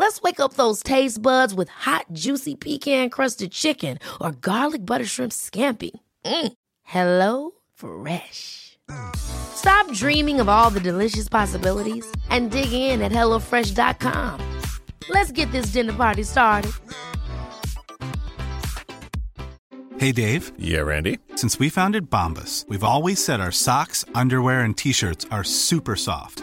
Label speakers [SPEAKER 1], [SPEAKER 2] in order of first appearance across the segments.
[SPEAKER 1] Let's wake up those taste buds with hot, juicy pecan crusted chicken or garlic butter shrimp scampi. Mm. Hello Fresh. Stop dreaming of all the delicious possibilities and dig in at HelloFresh.com. Let's get this dinner party started.
[SPEAKER 2] Hey, Dave.
[SPEAKER 3] Yeah, Randy.
[SPEAKER 2] Since we founded Bombus, we've always said our socks, underwear, and t shirts are super soft.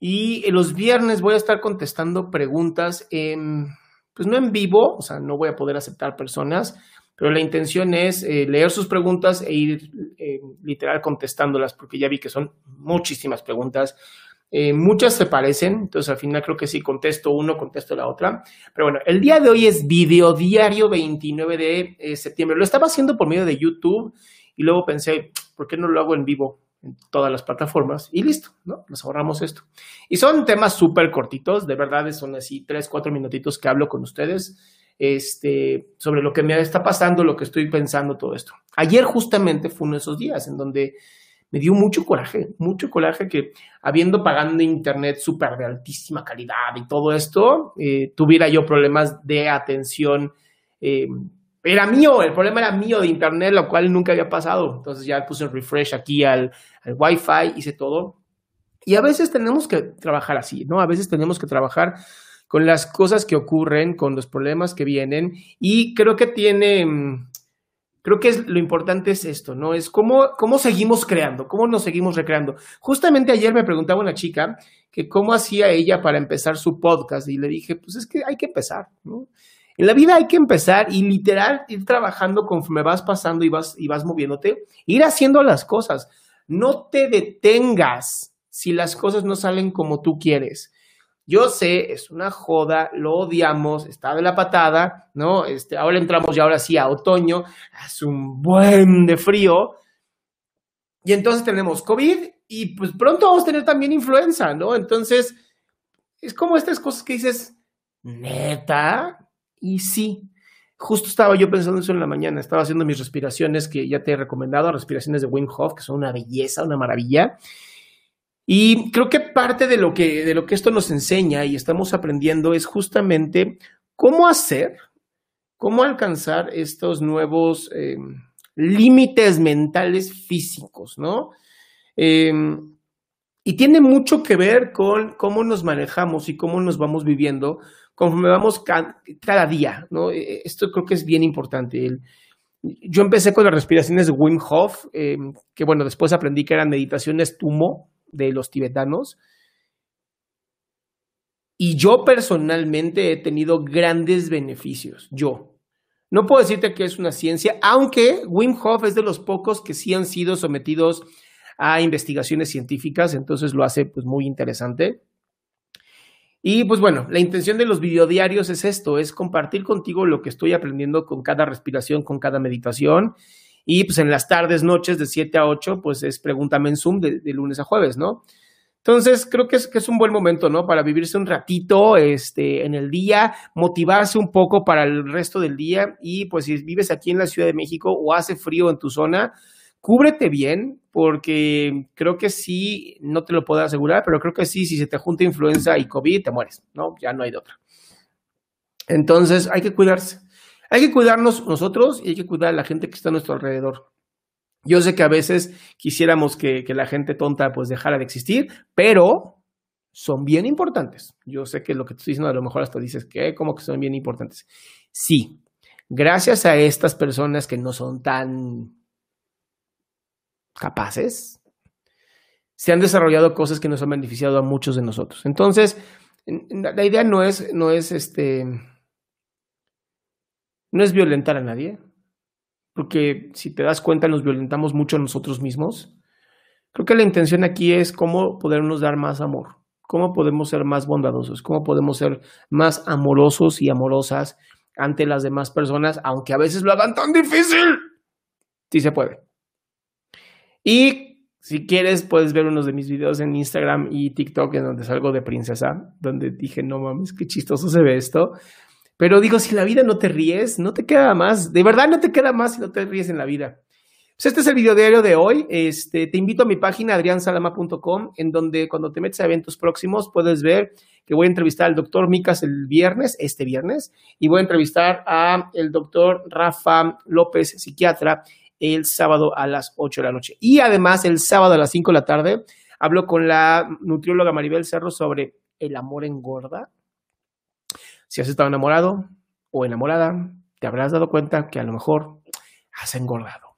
[SPEAKER 4] Y los viernes voy a estar contestando preguntas en, pues no en vivo, o sea, no voy a poder aceptar personas, pero la intención es eh, leer sus preguntas e ir eh, literal contestándolas, porque ya vi que son muchísimas preguntas. Eh, muchas se parecen, entonces al final creo que sí contesto uno, contesto la otra. Pero bueno, el día de hoy es video diario 29 de eh, septiembre. Lo estaba haciendo por medio de YouTube y luego pensé, ¿por qué no lo hago en vivo? En todas las plataformas y listo, ¿no? Nos ahorramos esto. Y son temas súper cortitos, de verdad son así tres, cuatro minutitos que hablo con ustedes este, sobre lo que me está pasando, lo que estoy pensando, todo esto. Ayer justamente fue uno de esos días en donde me dio mucho coraje, mucho coraje que habiendo pagando internet súper de altísima calidad y todo esto, eh, tuviera yo problemas de atención. Eh, era mío, el problema era mío de internet, lo cual nunca había pasado. Entonces ya puse un refresh aquí al, al Wi-Fi, hice todo. Y a veces tenemos que trabajar así, ¿no? A veces tenemos que trabajar con las cosas que ocurren, con los problemas que vienen. Y creo que tiene, creo que es, lo importante es esto, ¿no? Es cómo, cómo seguimos creando, cómo nos seguimos recreando. Justamente ayer me preguntaba una chica que cómo hacía ella para empezar su podcast y le dije, pues es que hay que empezar, ¿no? En la vida hay que empezar y literal ir trabajando conforme vas pasando y vas, y vas moviéndote, ir haciendo las cosas. No te detengas si las cosas no salen como tú quieres. Yo sé, es una joda, lo odiamos, está de la patada, ¿no? Este, ahora entramos ya ahora sí a otoño, hace un buen de frío. Y entonces tenemos COVID y pues pronto vamos a tener también influenza, ¿no? Entonces, es como estas cosas que dices, neta, y sí, justo estaba yo pensando eso en la mañana, estaba haciendo mis respiraciones que ya te he recomendado, respiraciones de Wim Hof, que son una belleza, una maravilla. Y creo que parte de lo que, de lo que esto nos enseña y estamos aprendiendo es justamente cómo hacer, cómo alcanzar estos nuevos eh, límites mentales físicos, ¿no? Eh, y tiene mucho que ver con cómo nos manejamos y cómo nos vamos viviendo conforme vamos ca cada día, ¿no? Esto creo que es bien importante. Yo empecé con las respiraciones de Wim Hof, eh, que bueno, después aprendí que eran meditaciones tumo de los tibetanos. Y yo personalmente he tenido grandes beneficios, yo. No puedo decirte que es una ciencia, aunque Wim Hof es de los pocos que sí han sido sometidos a investigaciones científicas, entonces lo hace pues muy interesante. Y pues bueno, la intención de los videodiarios es esto, es compartir contigo lo que estoy aprendiendo con cada respiración, con cada meditación. Y pues en las tardes, noches de 7 a 8, pues es pregúntame en Zoom de, de lunes a jueves, ¿no? Entonces, creo que es, que es un buen momento, ¿no? Para vivirse un ratito este, en el día, motivarse un poco para el resto del día. Y pues si vives aquí en la Ciudad de México o hace frío en tu zona, cúbrete bien, porque creo que sí, no te lo puedo asegurar, pero creo que sí, si se te junta influenza y COVID, te mueres, ¿no? Ya no hay de otra. Entonces, hay que cuidarse. Hay que cuidarnos nosotros y hay que cuidar a la gente que está a nuestro alrededor. Yo sé que a veces quisiéramos que, que la gente tonta pues dejara de existir, pero son bien importantes. Yo sé que lo que te estoy diciendo a lo mejor hasta dices que como que son bien importantes. Sí, gracias a estas personas que no son tan capaces, se han desarrollado cosas que nos han beneficiado a muchos de nosotros. Entonces, la idea no es, no es este, no es violentar a nadie, porque si te das cuenta nos violentamos mucho a nosotros mismos. Creo que la intención aquí es cómo podernos dar más amor, cómo podemos ser más bondadosos, cómo podemos ser más amorosos y amorosas ante las demás personas, aunque a veces lo hagan tan difícil. Sí se puede. Y si quieres, puedes ver unos de mis videos en Instagram y TikTok en donde salgo de princesa, donde dije, no mames, qué chistoso se ve esto. Pero digo, si la vida no te ríes, no te queda más. De verdad no te queda más si no te ríes en la vida. Pues este es el video diario de hoy. Este, te invito a mi página adriansalama.com, en donde cuando te metes a eventos próximos puedes ver que voy a entrevistar al doctor Micas el viernes, este viernes, y voy a entrevistar a el doctor Rafa López, psiquiatra, el sábado a las 8 de la noche. Y además, el sábado a las 5 de la tarde, hablo con la nutrióloga Maribel Cerro sobre el amor engorda. Si has estado enamorado o enamorada, te habrás dado cuenta que a lo mejor has engordado.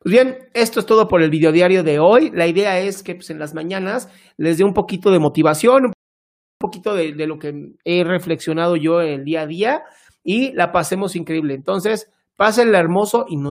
[SPEAKER 4] Pues bien, esto es todo por el video diario de hoy. La idea es que pues, en las mañanas les dé un poquito de motivación, un poquito de, lo que he reflexionado yo el día a día y la pasemos increíble. Entonces, pásenla hermoso y no.